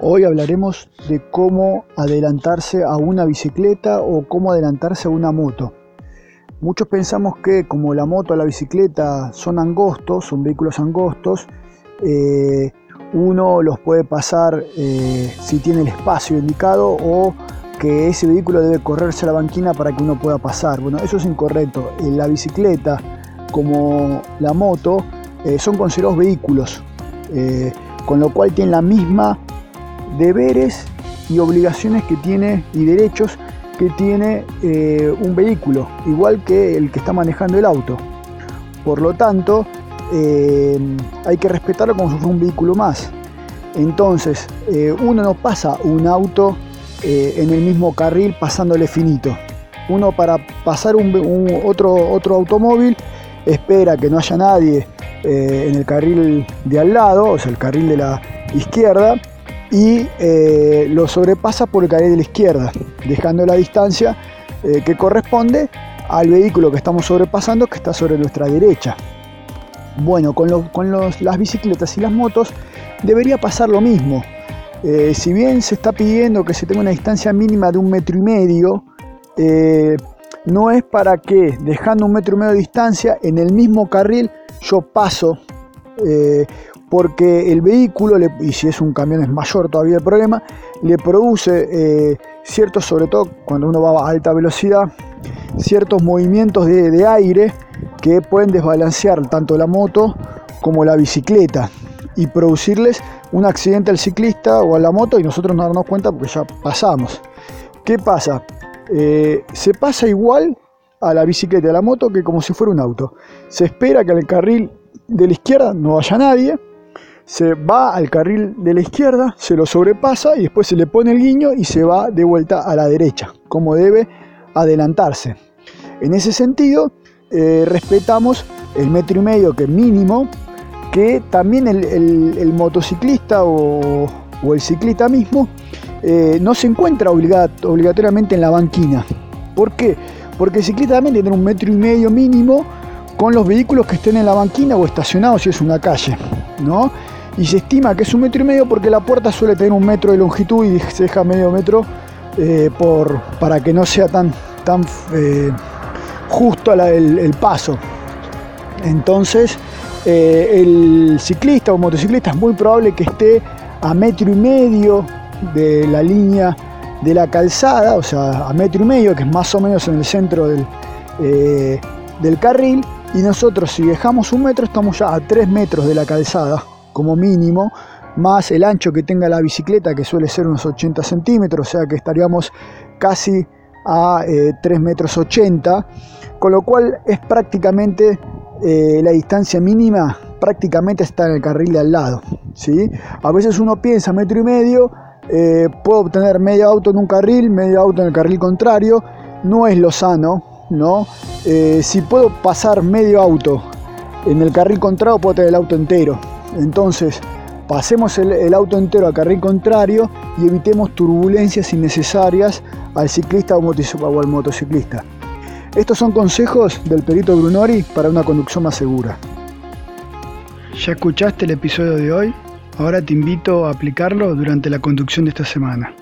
Hoy hablaremos de cómo adelantarse a una bicicleta o cómo adelantarse a una moto. Muchos pensamos que como la moto o la bicicleta son angostos, son vehículos angostos, eh, uno los puede pasar eh, si tiene el espacio indicado o que ese vehículo debe correrse a la banquina para que uno pueda pasar. Bueno, eso es incorrecto. La bicicleta como la moto eh, son considerados vehículos, con lo cual tienen la misma deberes y obligaciones que tiene y derechos que tiene eh, un vehículo, igual que el que está manejando el auto. Por lo tanto, eh, hay que respetarlo como si fuera un vehículo más. Entonces, eh, uno no pasa un auto en el mismo carril pasándole finito. Uno para pasar un, otro, otro automóvil espera que no haya nadie en el carril de al lado, o sea, el carril de la izquierda, y eh, lo sobrepasa por el carril de la izquierda, dejando la distancia eh, que corresponde al vehículo que estamos sobrepasando que está sobre nuestra derecha. Bueno, con, las bicicletas y las motos debería pasar lo mismo. Eh, si bien se está pidiendo que se tenga una distancia mínima de un metro y medio, no es para que dejando un metro y medio de distancia en el mismo carril yo paso porque el vehículo, y si es un camión es mayor todavía el problema, le produce eh, ciertos, sobre todo cuando uno va a alta velocidad, ciertos movimientos de, aire que pueden desbalancear tanto la moto como la bicicleta y producirles un accidente al ciclista o a la moto y nosotros no darnos cuenta porque ya pasamos. ¿Qué pasa? Eh, se pasa igual a la bicicleta y a la moto que como si fuera un auto. Se espera que en el carril de la izquierda no haya nadie, se va al carril de la izquierda, se lo sobrepasa y después se le pone el guiño y se va de vuelta a la derecha, como debe adelantarse. En ese sentido, eh, respetamos el metro y medio que mínimo, que también el, motociclista o, el ciclista mismo eh, no se encuentra obligatoriamente en la banquina. ¿Por qué? Porque el ciclista también tiene un metro y medio mínimo con los vehículos que estén en la banquina o estacionados si es una calle, ¿no? Y se estima que es un metro y medio porque la puerta suele tener un metro de longitud y se deja medio metro eh, por, para que no sea tan, tan eh, justo el, paso. Entonces, eh, el ciclista o motociclista es muy probable que esté a metro y medio de la línea de la calzada, o sea, a metro y medio, que es más o menos en el centro del, del carril, y nosotros si dejamos un metro estamos ya a 3 metros de la calzada como mínimo, más el ancho que tenga la bicicleta que suele ser unos 80 centímetros, o sea que estaríamos casi a 3 eh, metros 80, con lo cual es prácticamente eh, la distancia mínima, prácticamente está en el carril de al lado. ¿sí? A veces uno piensa metro y medio, eh, puedo obtener medio auto en un carril, medio auto en el carril contrario, no es lo sano, ¿no? Eh, si puedo pasar medio auto en el carril contrario, puedo tener el auto entero. Entonces, pasemos el, auto entero al carril contrario y evitemos turbulencias innecesarias al ciclista o, o al motociclista. Estos son consejos del perito Brunori para una conducción más segura. ¿Ya escuchaste el episodio de hoy? Ahora te invito a aplicarlo durante la conducción de esta semana.